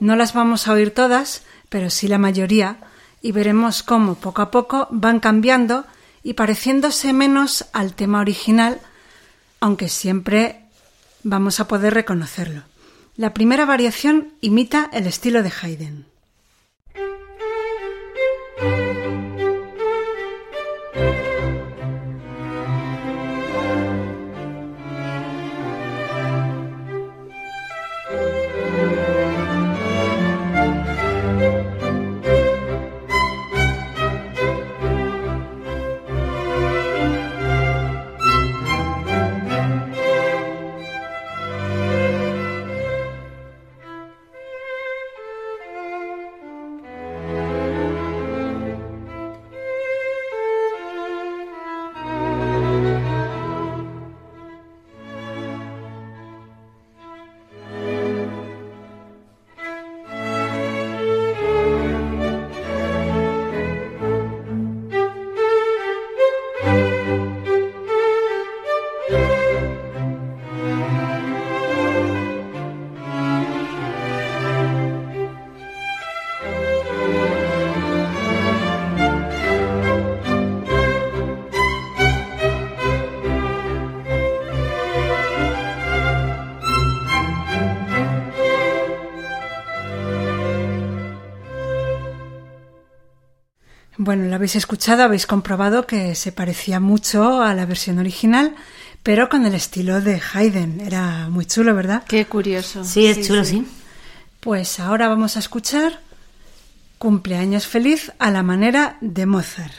No las vamos a oír todas, pero sí la mayoría, y veremos cómo poco a poco van cambiando y pareciéndose menos al tema original, aunque siempre vamos a poder reconocerlo. La primera variación imita el estilo de Haydn. Bueno, lo habéis escuchado, habéis comprobado que se parecía mucho a la versión original, pero con el estilo de Haydn. Era muy chulo, ¿verdad? Qué curioso. Sí, es chulo, sí. Pues ahora vamos a escuchar Cumpleaños feliz a la manera de Mozart.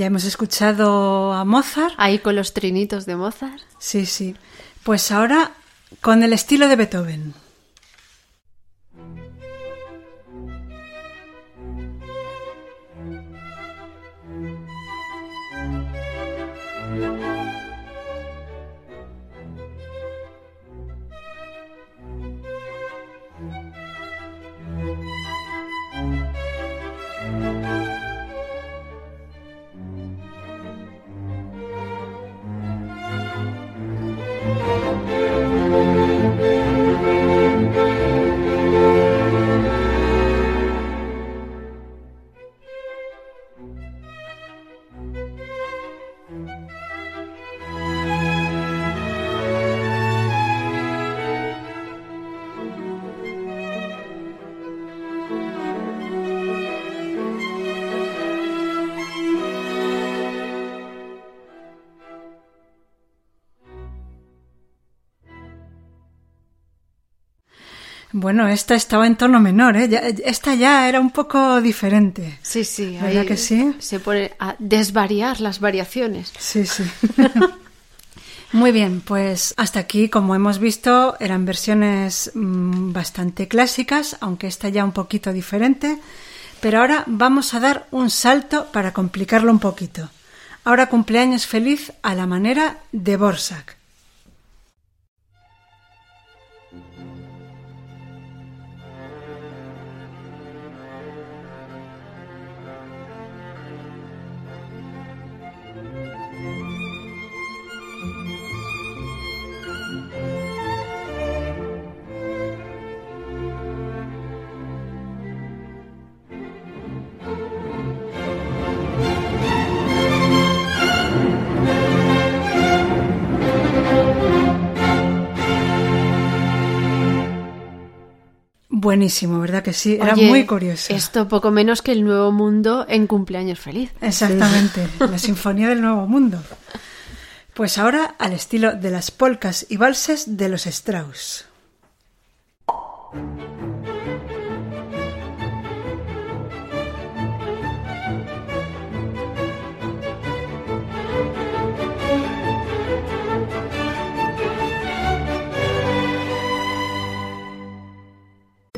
Ya hemos escuchado a Mozart. Ahí con los trinitos de Mozart. Sí, sí. Pues ahora con el estilo de Beethoven. Bueno, esta estaba en tono menor, ¿eh? Ya- esta ya era un poco diferente. Sí, sí, ¿Verdad ahí que sí? Se pone a desvariar las variaciones. Sí, sí. Muy bien, pues hasta aquí, como hemos visto, eran versiones mm, bastante clásicas, aunque esta ya un poquito diferente. Pero ahora vamos a dar un salto para complicarlo un poquito. Ahora cumpleaños feliz a la manera de Borsak. Buenísimo, ¿verdad que sí? Era Oye, muy curioso. Esto poco menos que el nuevo mundo en cumpleaños feliz. Exactamente, la Sinfonía del Nuevo Mundo. Pues ahora al estilo de las polcas y valses de los Strauss.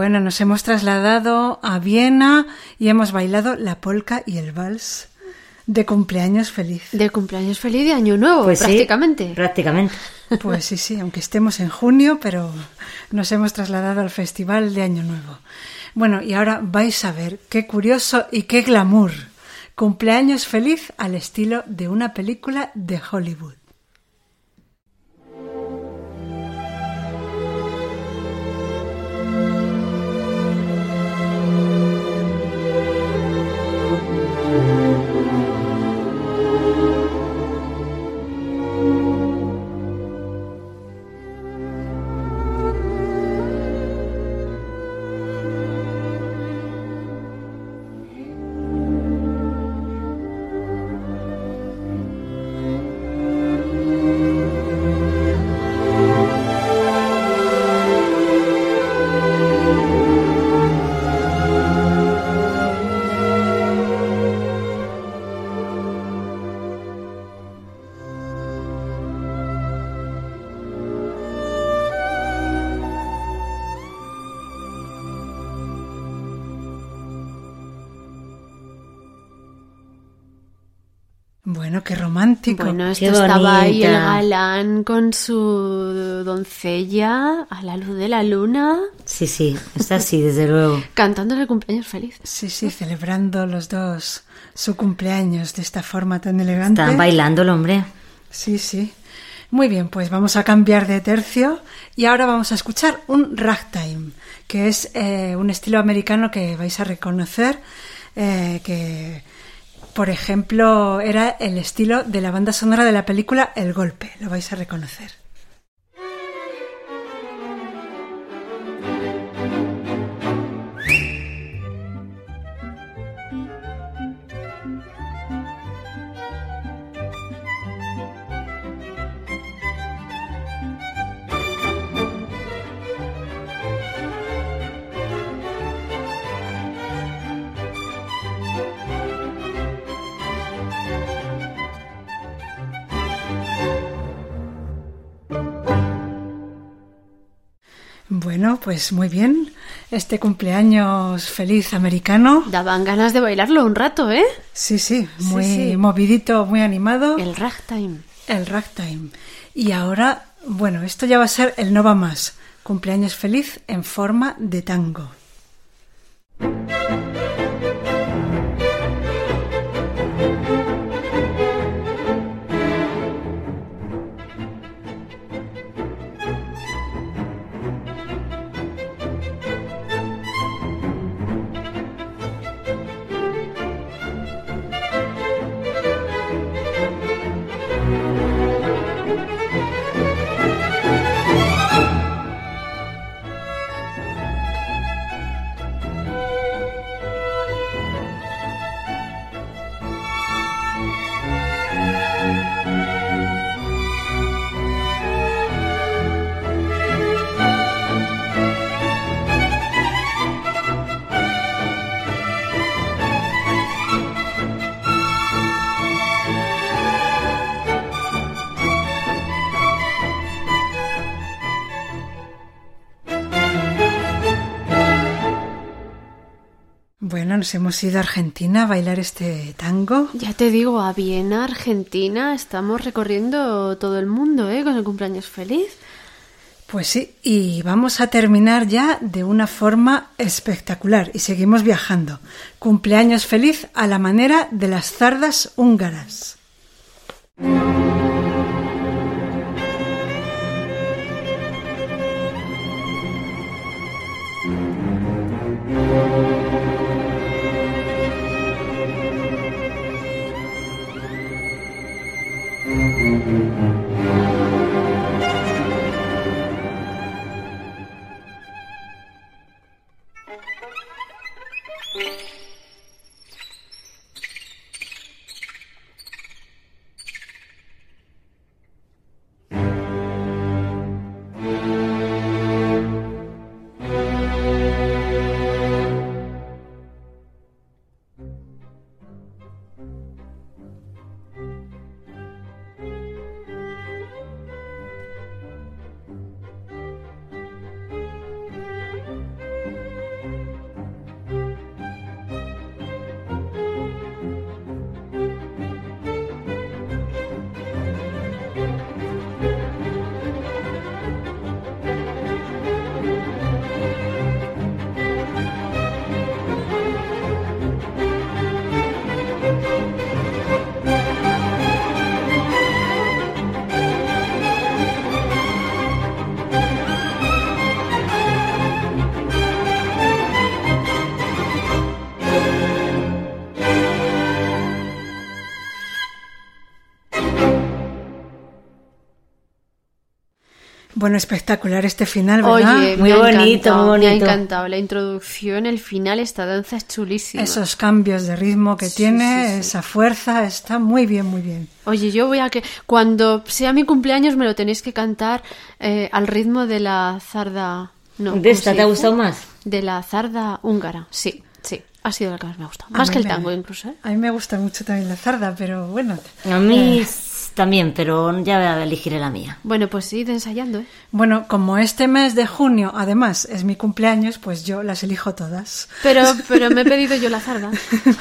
Bueno, nos hemos trasladado a Viena y hemos bailado la polka y el vals de cumpleaños feliz. De cumpleaños feliz de Año Nuevo, Pues sí, prácticamente. prácticamente. Pues sí, sí, aunque estemos en junio, pero nos hemos trasladado al Festival de Año Nuevo. Bueno, y ahora vais a ver qué curioso y qué glamour. Cumpleaños feliz al estilo de una película de Hollywood. Bueno, qué romántico. Bueno, esto Qué estaba ahí el galán con su doncella a la luz de la luna, Sí, sí, está así, desde luego. cantándole cumpleaños feliz. Sí, sí, celebrando los dos su cumpleaños de esta forma tan elegante. Están bailando el hombre. Sí, sí. Muy bien, pues vamos a cambiar de tercio y ahora vamos a escuchar un ragtime, que es eh, un estilo americano que vais a reconocer, eh, que por ejemplo era el estilo de la banda sonora de la película El Golpe, lo vais a reconocer. Bueno, pues muy bien. Este cumpleaños feliz americano. Daban ganas de bailarlo un rato, ¿eh? Sí, sí, muy sí. movidito, muy animado. El ragtime. El ragtime. Y ahora, bueno, esto ya va a ser el no va más. Cumpleaños feliz en forma de tango. Bueno, nos hemos ido a Argentina a bailar este tango. Ya te digo, a Viena, Argentina, estamos recorriendo todo el mundo, ¿eh? Con el cumpleaños feliz. Pues sí, y vamos a terminar ya de una forma espectacular y seguimos viajando. Cumpleaños feliz a la manera de las zardas húngaras. Bueno, espectacular este final, ¿verdad? Oye, Muy bonito, muy Me ha bonito. encantado la introducción, el final, esta danza es chulísima. Esos cambios de ritmo que Sí, tiene, sí, sí. esa fuerza, está muy bien, muy bien. Oye, yo voy a que cuando sea mi cumpleaños me lo tenéis que cantar eh, al ritmo de la zarda. No, ¿De ¿cómo esta te ha gustado más? De la zarda húngara, sí, sí. Ha sido la que más me ha gustado. Más que el me- tango, incluso. ¿eh? A mí me gusta mucho también la zarda, pero bueno. A mí eh, también, pero ya elegiré la mía. Bueno, pues id ensayando, ¿eh? bueno, como este mes de junio, además, es mi cumpleaños, pues yo las elijo todas. Pero, pero me he pedido yo la zarda.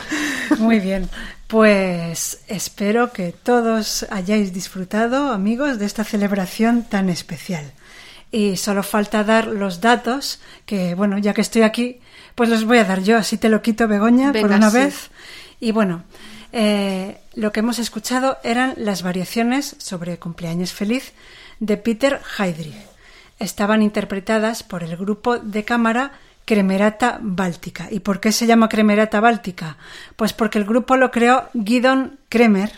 Muy bien, pues espero que todos hayáis disfrutado, amigos, de esta celebración tan especial. Y solo falta dar los datos, que bueno, ya que estoy aquí, pues los voy a dar yo, así te lo quito, Begoña, por una sí. vez. Y bueno, eh, lo que hemos escuchado eran las variaciones sobre cumpleaños feliz de Peter Heydrich. Estaban interpretadas por el grupo de cámara Cremerata Báltica. ¿Y por qué se llama Cremerata Báltica? Pues porque el grupo lo creó Guidon Kremer,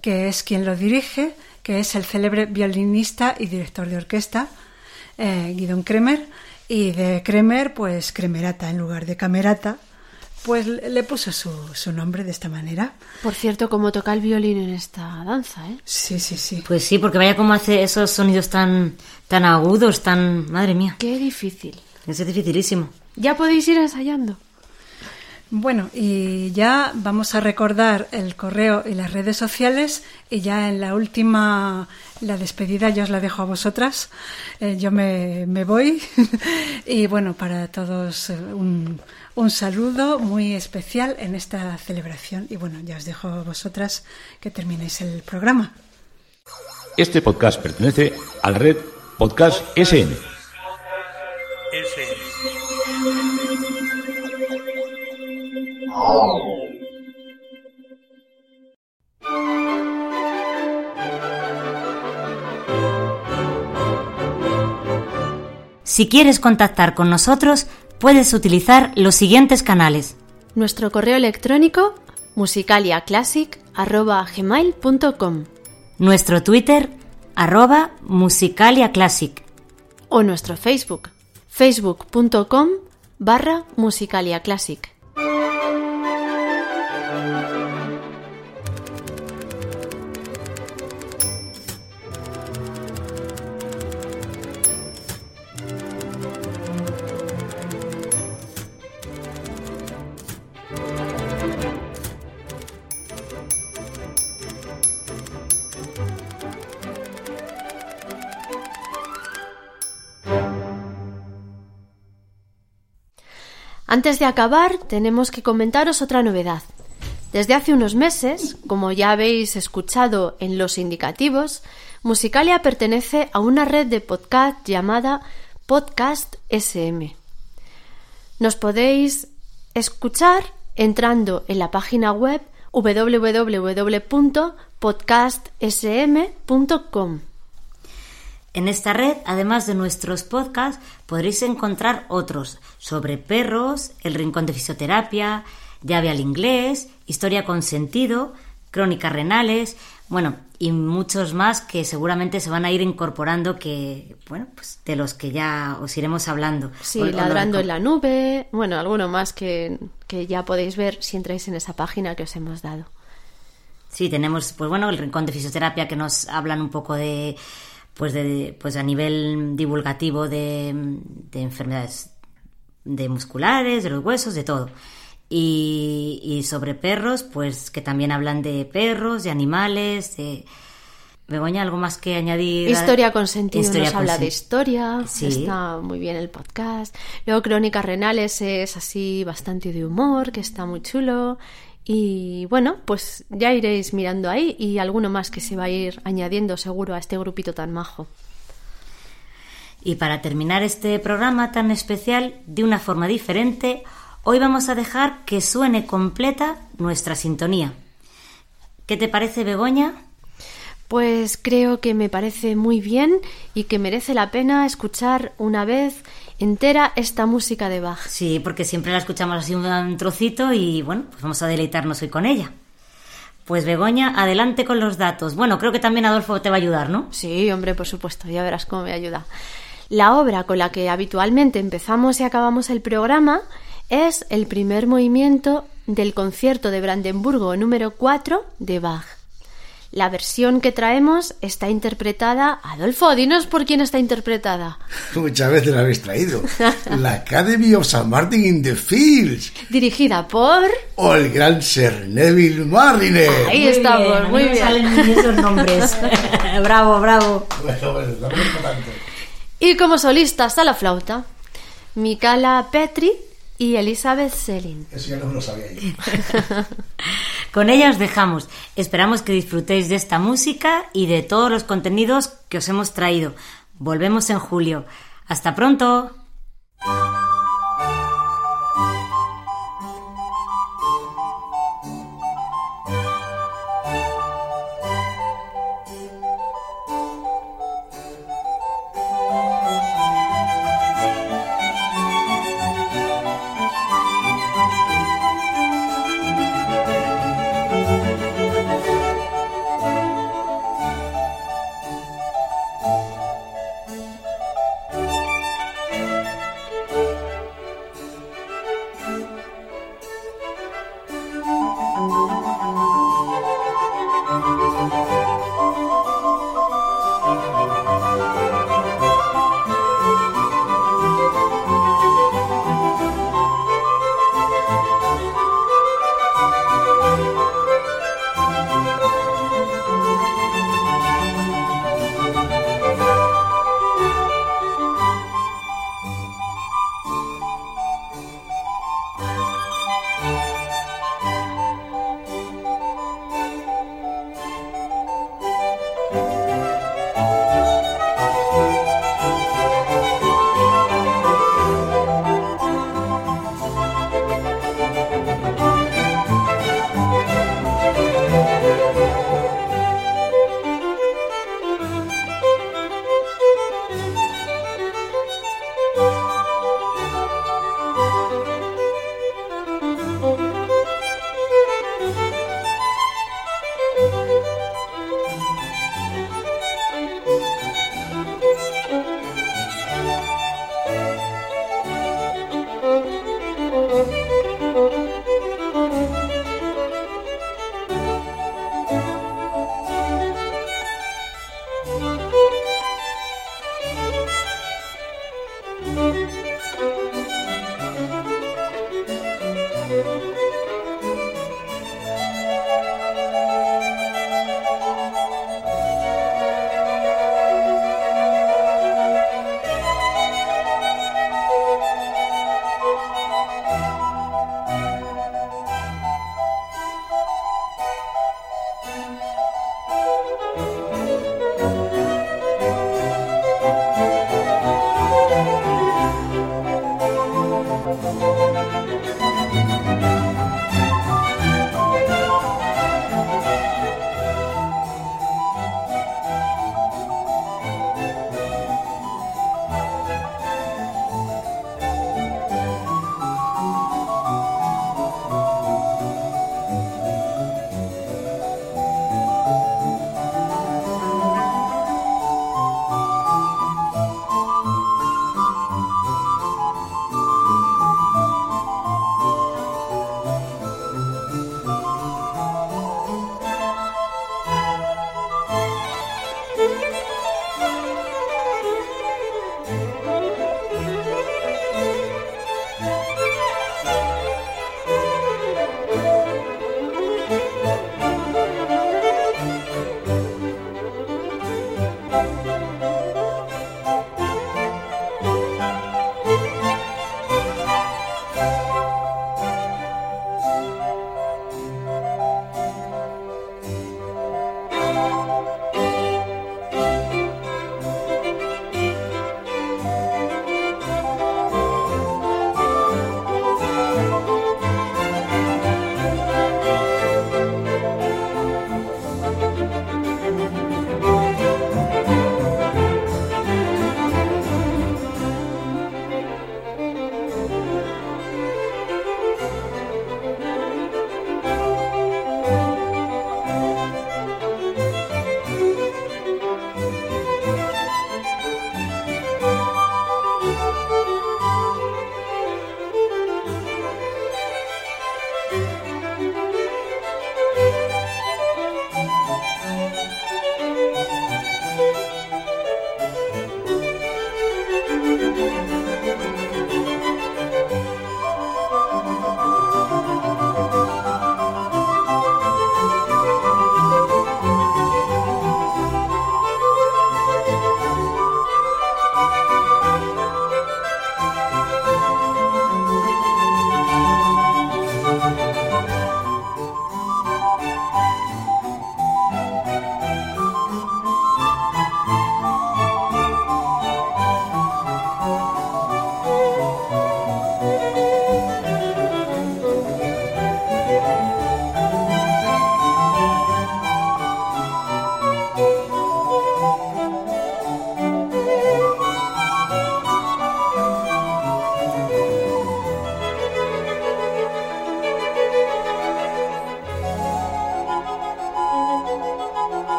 que es quien lo dirige, que es el célebre violinista y director de orquesta, eh, Guidon Kremer, y de Kremer, pues Cremerata en lugar de Camerata, pues le le puso su, su nombre de esta manera. Por cierto, como toca el violín en esta danza, ¿eh? Sí, sí, sí. Pues sí, porque vaya como hace esos sonidos tan, tan agudos, tan... Madre mía, Qué difícil. eso es dificilísimo. Ya podéis ir ensayando. Bueno, y ya vamos a recordar el correo y las redes sociales y ya en la última, la despedida yo os la dejo a vosotras. Eh, yo me, me voy y bueno, para todos eh, un, un saludo muy especial en esta celebración y bueno, ya os dejo a vosotras que terminéis el programa. Este podcast pertenece a la red Podcast SN. Si quieres contactar con nosotros, puedes utilizar los siguientes canales. Nuestro correo electrónico musicaliaclassic.gmail.com Nuestro Twitter, arroba musicaliaclassic. o nuestro Facebook facebook.com barra musicaliaclassic. Antes de acabar, tenemos que comentaros otra novedad. Desde hace unos meses, como ya habéis escuchado en los indicativos, Musicalia pertenece a una red de podcast llamada Podcast SM. Nos podéis escuchar entrando en la página web www.podcastsm.com. En esta red, además de nuestros podcasts, podréis encontrar otros sobre perros, el rincón de fisioterapia, llave al inglés, historia con sentido, crónicas renales, bueno, y muchos más que seguramente se van a ir incorporando que, bueno, pues de los que ya os iremos hablando. Sí, O- ladrando en la nube, bueno, alguno más que, que ya podéis ver si entráis en esa página que os hemos dado. Sí, tenemos, pues bueno, el rincón de fisioterapia que nos hablan un poco de, pues de, pues a nivel divulgativo de, de enfermedades de musculares, de los huesos, de todo. Y, y sobre perros, pues que también hablan de perros, de animales, de... Begoña, ¿algo más que añadir? Historia con sentido Historia nos con habla sen- de historia, Sí. está muy bien el podcast. Luego Crónicas Renales es así bastante de humor, que está muy chulo. Y bueno, pues ya iréis mirando ahí y alguno más que se va a ir añadiendo seguro a este grupito tan majo. Y para terminar este programa tan especial de una forma diferente, hoy vamos a dejar que suene completa nuestra sintonía. ¿Qué te parece, Begoña? Pues creo que me parece muy bien y que merece la pena escuchar una vez entera esta música de Bach. Sí, porque siempre la escuchamos así un trocito y bueno, pues vamos a deleitarnos hoy con ella. Pues Begoña, adelante con los datos. Bueno, creo que también Adolfo te va a ayudar, ¿no? Sí, hombre, por supuesto, ya verás cómo me ayuda. La obra con la que habitualmente empezamos y acabamos el programa es el primer movimiento del concierto de Brandenburgo número 4 de Bach. La versión que traemos está interpretada. Adolfo, dinos por quién está interpretada. Muchas veces la habéis traído. La Academy of St. Martin in the Fields. Dirigida por. O el gran Sir Neville Marriner. Ahí estamos, muy bien. Salen esos nombres. bravo, bravo. Bueno, bueno, tanto. Y como solistas a la flauta, Mikala Petri y Elizabeth Selin. Eso ya no me lo sabía yo. Con ella os dejamos. Esperamos que disfrutéis de esta música y de todos los contenidos que os hemos traído. Volvemos en julio. Hasta pronto.